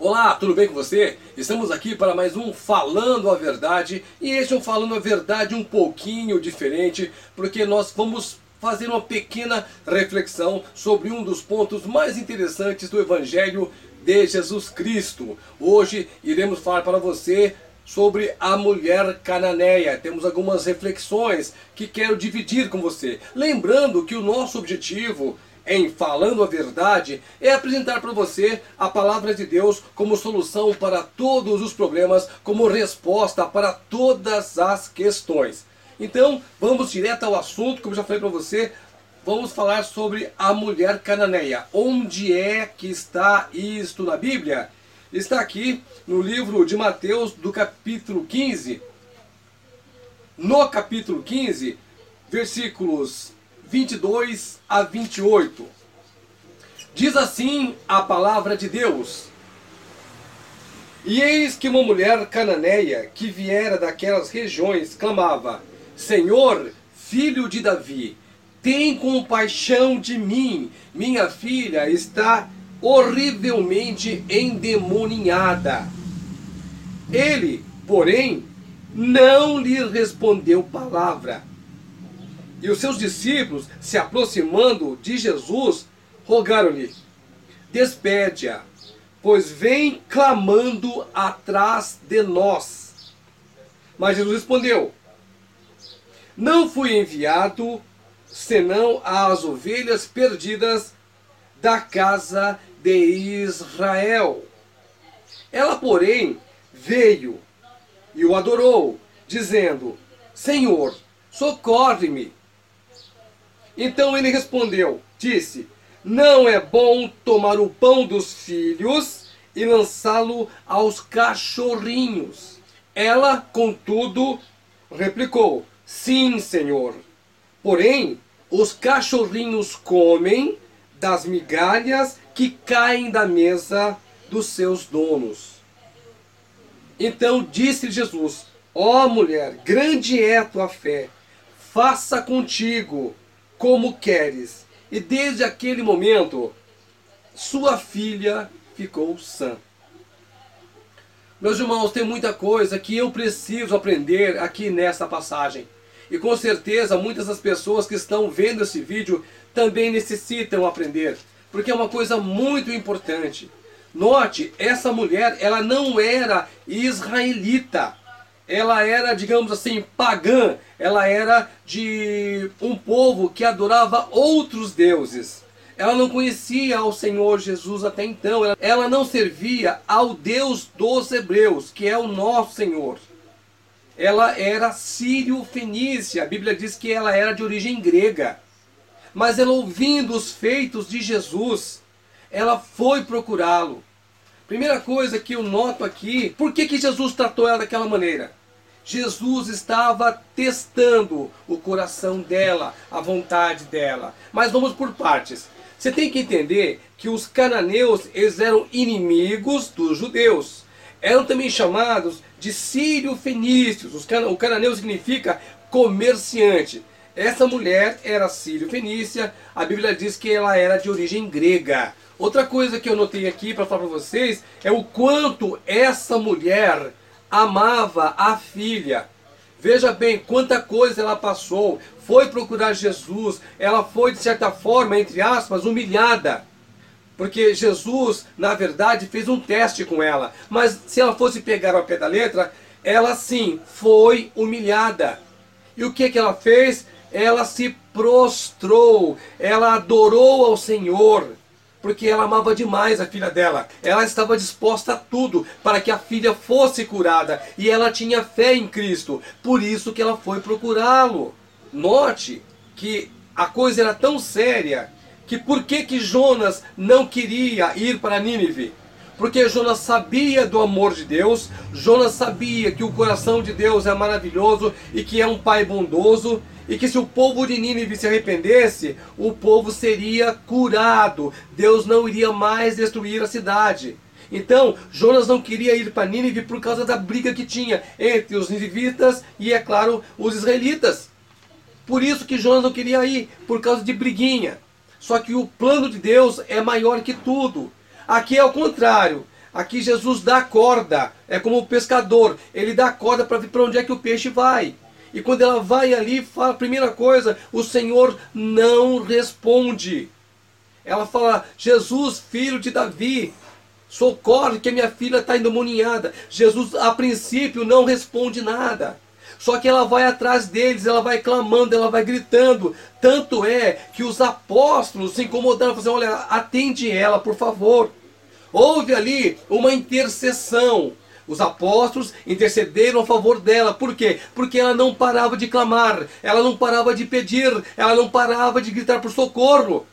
Olá, tudo bem com você? Estamos aqui para mais um Falando a Verdade e este é um Falando a Verdade um pouquinho diferente porque nós vamos fazer uma pequena reflexão sobre um dos pontos mais interessantes do Evangelho de Jesus Cristo. Hoje iremos falar para você sobre a mulher cananeia. Temos algumas reflexões que quero dividir com você. Lembrando que o nosso objetivo em Falando a Verdade é apresentar para você a palavra de Deus como solução para todos os problemas, como resposta para todas as questões. Então, vamos direto ao assunto, como já falei para você, vamos falar sobre a mulher cananeia. Onde é que está isto na Bíblia? Está aqui no livro de Mateus, do capítulo 15. No capítulo 15, versículos 22 a 28. Diz assim a palavra de Deus: E eis que uma mulher cananeia que viera daquelas regiões clamava: Senhor, filho de Davi, tem compaixão de mim, minha filha está horrivelmente endemoninhada. Ele, porém, não lhe respondeu palavra. E os seus discípulos, se aproximando de Jesus, rogaram-lhe: Despede-a, pois vem clamando atrás de nós. Mas Jesus respondeu: Não fui enviado senão às ovelhas perdidas da casa de Israel. Ela, porém, veio e o adorou, dizendo: Senhor, socorre-me. Então ele respondeu, disse: Não é bom tomar o pão dos filhos e lançá-lo aos cachorrinhos. Ela, contudo, replicou: Sim, Senhor. Porém, os cachorrinhos comem das migalhas que caem da mesa dos seus donos. Então disse Jesus: Ó oh, mulher, grande é a tua fé, faça contigo como queres. E desde aquele momento, sua filha ficou sã. Meus irmãos, tem muita coisa que eu preciso aprender aqui nesta passagem. E com certeza muitas das pessoas que estão vendo esse vídeo também necessitam aprender, porque é uma coisa muito importante. Note, essa mulher, ela não era israelita ela era, digamos assim, pagã, ela era de um povo que adorava outros deuses. Ela não conhecia ao Senhor Jesus até então, ela não servia ao Deus dos hebreus, que é o nosso Senhor. Ela era sírio-fenícia, a Bíblia diz que ela era de origem grega. Mas ela ouvindo os feitos de Jesus, ela foi procurá-lo. Primeira coisa que eu noto aqui, por que, que Jesus tratou ela daquela maneira? Jesus estava testando o coração dela, a vontade dela. Mas vamos por partes. Você tem que entender que os cananeus eles eram inimigos dos judeus. Eram também chamados de sírio-fenícios. O cananeu significa comerciante. Essa mulher era sírio-fenícia. A Bíblia diz que ela era de origem grega. Outra coisa que eu notei aqui para falar para vocês é o quanto essa mulher amava a filha. Veja bem quanta coisa ela passou. Foi procurar Jesus. Ela foi, de certa forma, entre aspas, humilhada. Porque Jesus, na verdade, fez um teste com ela. Mas se ela fosse pegar ao pé da letra, ela sim foi humilhada. E o que, que ela fez? Ela se prostrou. Ela adorou ao Senhor porque ela amava demais a filha dela. Ela estava disposta a tudo para que a filha fosse curada e ela tinha fé em Cristo. Por isso que ela foi procurá-lo. Note que a coisa era tão séria que por que que Jonas não queria ir para Nínive? Porque Jonas sabia do amor de Deus, Jonas sabia que o coração de Deus é maravilhoso e que é um pai bondoso e que se o povo de Nínive se arrependesse, o povo seria curado. Deus não iria mais destruir a cidade. Então, Jonas não queria ir para Nínive por causa da briga que tinha entre os ninivitas e, é claro, os israelitas. Por isso que Jonas não queria ir, por causa de briguinha. Só que o plano de Deus é maior que tudo. Aqui é o contrário. Aqui Jesus dá corda, é como o pescador, ele dá corda para ver para onde é que o peixe vai. E quando ela vai ali, fala primeira coisa, o Senhor não responde. Ela fala: Jesus, filho de Davi, socorre que minha filha está endemoniada. Jesus, a princípio, não responde nada. Só que ela vai atrás deles, ela vai clamando, ela vai gritando. Tanto é que os apóstolos se incomodaram, falaram: assim, olha, atende ela, por favor. Houve ali uma intercessão. Os apóstolos intercederam a favor dela. Por quê? Porque ela não parava de clamar, ela não parava de pedir, ela não parava de gritar por socorro.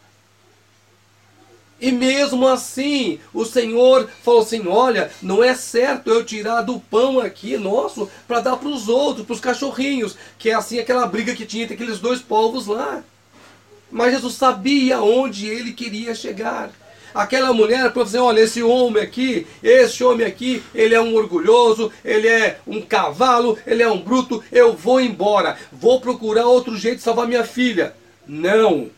E mesmo assim, o Senhor falou assim: Olha, não é certo eu tirar do pão aqui nosso para dar para os outros, para os cachorrinhos, que é assim aquela briga que tinha entre aqueles dois povos lá. Mas Jesus sabia onde ele queria chegar. Aquela mulher falou assim: olha, esse homem aqui, esse homem aqui, ele é um orgulhoso, ele é um cavalo, ele é um bruto, eu vou embora, vou procurar outro jeito de salvar minha filha. Não.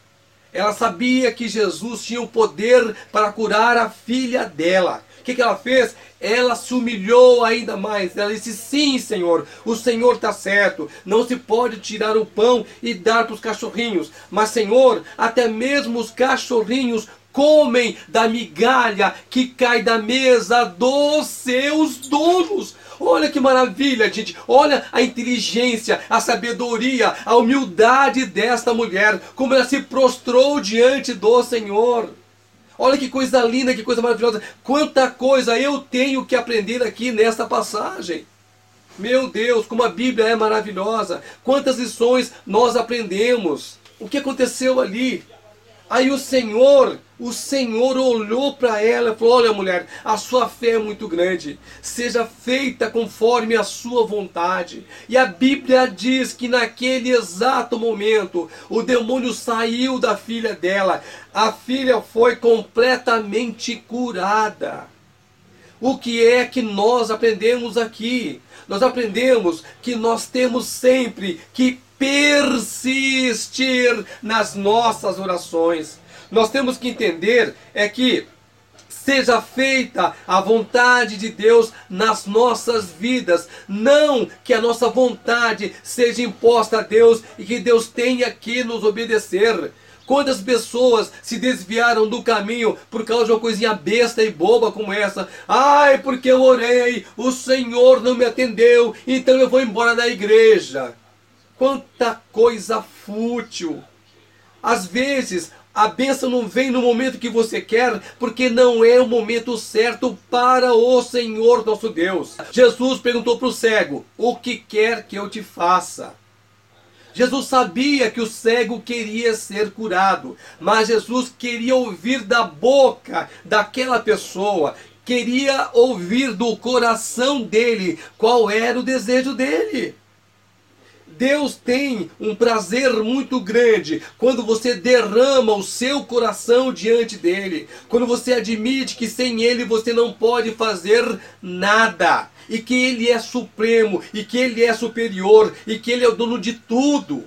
Ela sabia que Jesus tinha o poder para curar a filha dela. O que, que ela fez? Ela se humilhou ainda mais. Ela disse: Sim, Senhor, o Senhor está certo. Não se pode tirar o pão e dar para os cachorrinhos. Mas, Senhor, até mesmo os cachorrinhos comem da migalha que cai da mesa dos seus donos. Olha que maravilha, gente. Olha a inteligência, a sabedoria, a humildade desta mulher. Como ela se prostrou diante do Senhor. Olha que coisa linda, que coisa maravilhosa. Quanta coisa eu tenho que aprender aqui nesta passagem. Meu Deus, como a Bíblia é maravilhosa. Quantas lições nós aprendemos. O que aconteceu ali? Aí o Senhor, o Senhor olhou para ela e falou: Olha, mulher, a sua fé é muito grande, seja feita conforme a sua vontade. E a Bíblia diz que naquele exato momento o demônio saiu da filha dela, a filha foi completamente curada. O que é que nós aprendemos aqui? Nós aprendemos que nós temos sempre que persistir nas nossas orações. Nós temos que entender é que seja feita a vontade de Deus nas nossas vidas, não que a nossa vontade seja imposta a Deus e que Deus tenha que nos obedecer. Quantas pessoas se desviaram do caminho por causa de uma coisinha besta e boba como essa? Ai, porque eu orei, o Senhor não me atendeu, então eu vou embora da igreja. Quanta coisa fútil. Às vezes, a bênção não vem no momento que você quer, porque não é o momento certo para o Senhor nosso Deus. Jesus perguntou para o cego: O que quer que eu te faça? Jesus sabia que o cego queria ser curado, mas Jesus queria ouvir da boca daquela pessoa, queria ouvir do coração dele qual era o desejo dele. Deus tem um prazer muito grande quando você derrama o seu coração diante dele, quando você admite que sem ele você não pode fazer nada, e que ele é supremo, e que ele é superior, e que ele é o dono de tudo.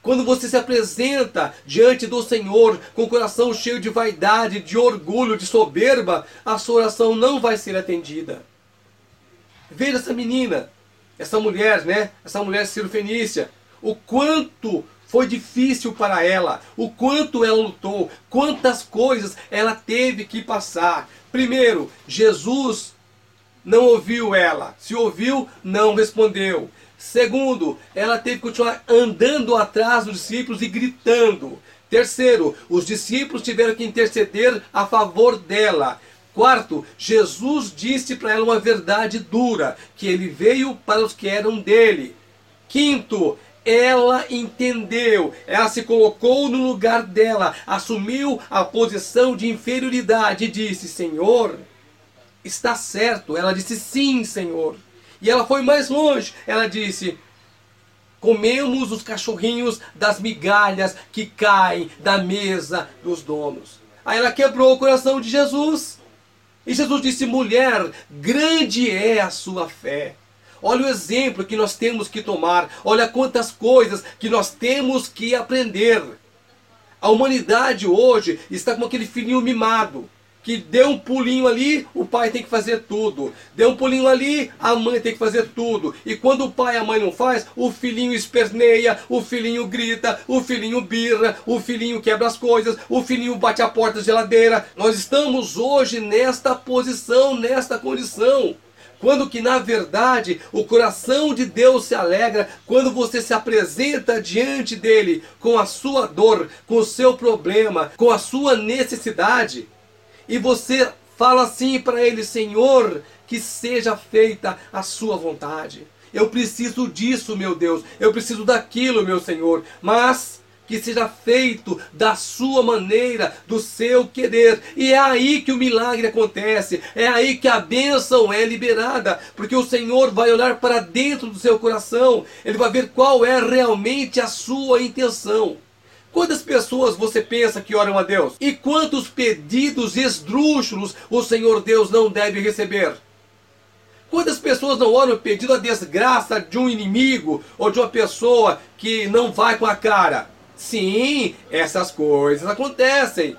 Quando você se apresenta diante do Senhor com o coração cheio de vaidade, de orgulho, de soberba, a sua oração não vai ser atendida. Veja essa menina, essa mulher, né? Essa mulher Fenícia, o quanto foi difícil para ela, o quanto ela lutou, quantas coisas ela teve que passar. Primeiro, Jesus não ouviu ela, se ouviu, não respondeu. Segundo, ela teve que continuar andando atrás dos discípulos e gritando. Terceiro, os discípulos tiveram que interceder a favor dela. Quarto, Jesus disse para ela uma verdade dura, que ele veio para os que eram dele. Quinto, ela entendeu, ela se colocou no lugar dela, assumiu a posição de inferioridade e disse: Senhor, está certo. Ela disse: Sim, Senhor. E ela foi mais longe, ela disse: Comemos os cachorrinhos das migalhas que caem da mesa dos donos. Aí ela quebrou o coração de Jesus. E Jesus disse: mulher, grande é a sua fé. Olha o exemplo que nós temos que tomar. Olha quantas coisas que nós temos que aprender. A humanidade hoje está como aquele filhinho mimado que deu um pulinho ali, o pai tem que fazer tudo. Deu um pulinho ali, a mãe tem que fazer tudo. E quando o pai e a mãe não faz, o filhinho esperneia, o filhinho grita, o filhinho birra, o filhinho quebra as coisas, o filhinho bate a porta da geladeira. Nós estamos hoje nesta posição, nesta condição. Quando que na verdade o coração de Deus se alegra quando você se apresenta diante dele com a sua dor, com o seu problema, com a sua necessidade e você fala assim para ele: Senhor, que seja feita a sua vontade. Eu preciso disso, meu Deus. Eu preciso daquilo, meu Senhor. Mas que seja feito da sua maneira, do seu querer. E é aí que o milagre acontece. É aí que a bênção é liberada. Porque o Senhor vai olhar para dentro do seu coração. Ele vai ver qual é realmente a sua intenção. Quantas pessoas você pensa que oram a Deus? E quantos pedidos esdrúxulos o Senhor Deus não deve receber? Quantas pessoas não oram pedindo a desgraça de um inimigo ou de uma pessoa que não vai com a cara? Sim, essas coisas acontecem.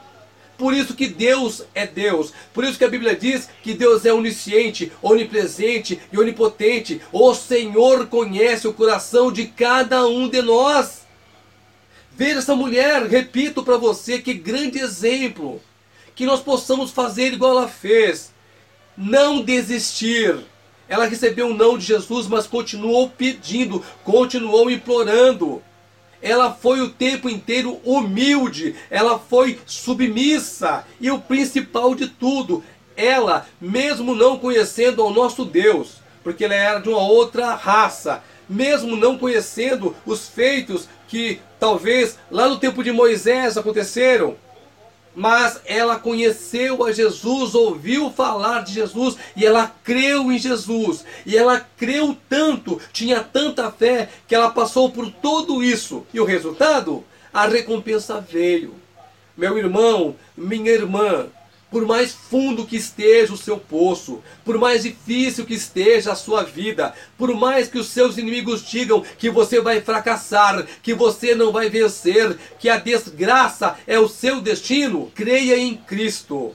Por isso que Deus é Deus. Por isso que a Bíblia diz que Deus é onisciente, onipresente e onipotente. O Senhor conhece o coração de cada um de nós. Veja essa mulher, repito para você, que grande exemplo. Que nós possamos fazer igual ela fez. Não desistir. Ela recebeu um não de Jesus, mas continuou pedindo, continuou implorando. Ela foi o tempo inteiro humilde, ela foi submissa. E o principal de tudo, ela, mesmo não conhecendo ao nosso Deus, porque ela era de uma outra raça, mesmo não conhecendo os feitos que talvez lá no tempo de Moisés aconteceram, mas ela conheceu a Jesus, ouviu falar de Jesus e ela creu em Jesus. E ela creu tanto, tinha tanta fé, que ela passou por tudo isso. E o resultado? A recompensa veio. Meu irmão, minha irmã, por mais fundo que esteja o seu poço, por mais difícil que esteja a sua vida, por mais que os seus inimigos digam que você vai fracassar, que você não vai vencer, que a desgraça é o seu destino, creia em Cristo.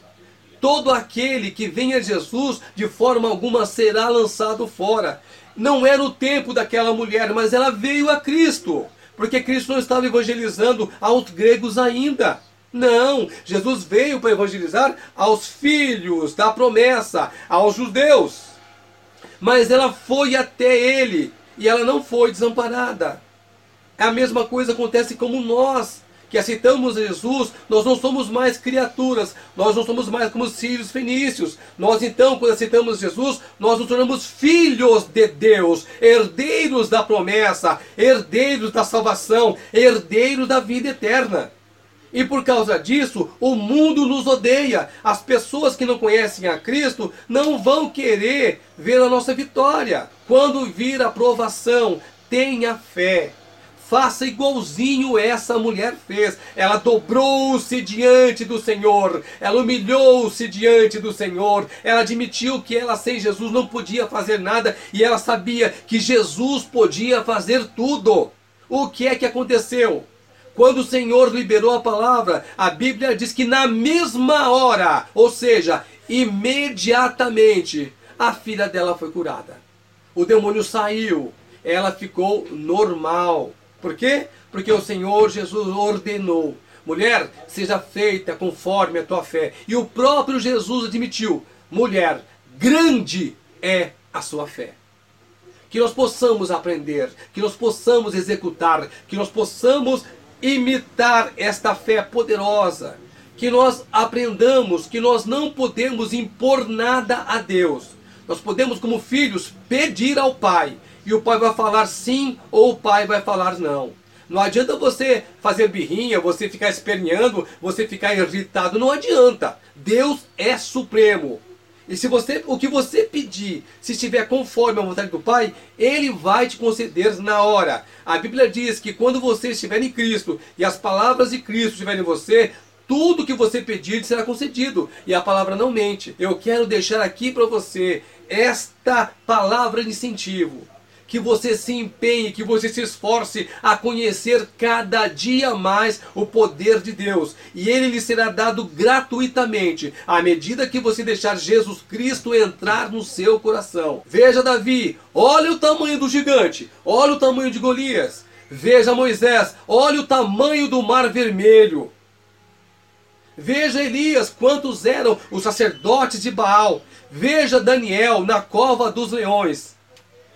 Todo aquele que vem a Jesus, de forma alguma será lançado fora. Não era o tempo daquela mulher, mas ela veio a Cristo, porque Cristo não estava evangelizando aos gregos ainda. Não, Jesus veio para evangelizar aos filhos da promessa, aos judeus. Mas ela foi até ele e ela não foi desamparada. A mesma coisa acontece como nós, que aceitamos Jesus, nós não somos mais criaturas, nós não somos mais como os filhos fenícios. Nós então, quando aceitamos Jesus, nós nos tornamos filhos de Deus, herdeiros da promessa, herdeiros da salvação, herdeiros da vida eterna. E por causa disso, o mundo nos odeia. As pessoas que não conhecem a Cristo não vão querer ver a nossa vitória. Quando vir a provação, tenha fé. Faça igualzinho essa mulher fez. Ela dobrou-se diante do Senhor. Ela humilhou-se diante do Senhor. Ela admitiu que ela sem Jesus não podia fazer nada e ela sabia que Jesus podia fazer tudo. O que é que aconteceu? Quando o Senhor liberou a palavra, a Bíblia diz que na mesma hora, ou seja, imediatamente, a filha dela foi curada. O demônio saiu, ela ficou normal. Por quê? Porque o Senhor Jesus ordenou: mulher, seja feita conforme a tua fé. E o próprio Jesus admitiu: mulher, grande é a sua fé que nós possamos aprender, que nós possamos executar, que nós possamos imitar esta fé poderosa, que nós aprendamos que nós não podemos impor nada a Deus. Nós podemos, como filhos, pedir ao Pai, e o Pai vai falar sim ou o Pai vai falar não. Não adianta você fazer birrinha, você ficar esperneando, você ficar irritado, não adianta. Deus é supremo. E se você, o que você pedir, se estiver conforme a vontade do Pai, Ele vai te conceder na hora. A Bíblia diz que quando você estiver em Cristo e as palavras de Cristo estiverem em você, tudo que você pedir será concedido. E a palavra não mente. Eu quero deixar aqui para você esta palavra de incentivo. Que você se empenhe, que você se esforce a conhecer cada dia mais o poder de Deus. E ele lhe será dado gratuitamente, à medida que você deixar Jesus Cristo entrar no seu coração. Veja Davi, olha o tamanho do gigante, olha o tamanho de Golias. Veja Moisés, olha o tamanho do mar vermelho. Veja Elias, quantos eram os sacerdotes de Baal. Veja Daniel na cova dos leões.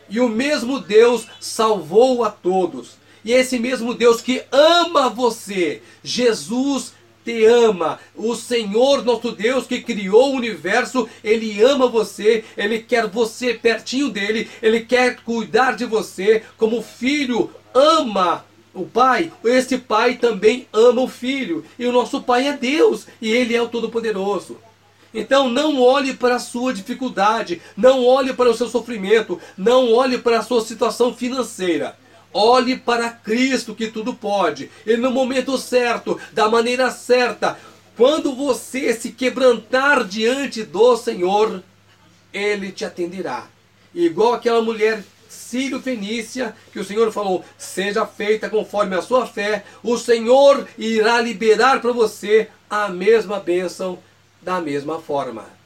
E o mesmo Deus salvou a todos. E esse mesmo Deus que ama você, Jesus te ama. O Senhor nosso Deus que criou o universo, ele ama você, ele quer você pertinho dele, ele quer cuidar de você como filho ama o Pai, esse Pai também ama o Filho. E o nosso Pai é Deus, e Ele é o Todo-Poderoso. Então não olhe para a sua dificuldade, não olhe para o seu sofrimento, não olhe para a sua situação financeira. Olhe para Cristo que tudo pode. E no momento certo, da maneira certa, quando você se quebrantar diante do Senhor, Ele te atenderá. Igual aquela mulher Sírio Fenícia, que o Senhor falou, seja feita conforme a sua fé, o Senhor irá liberar para você a mesma bênção da mesma forma.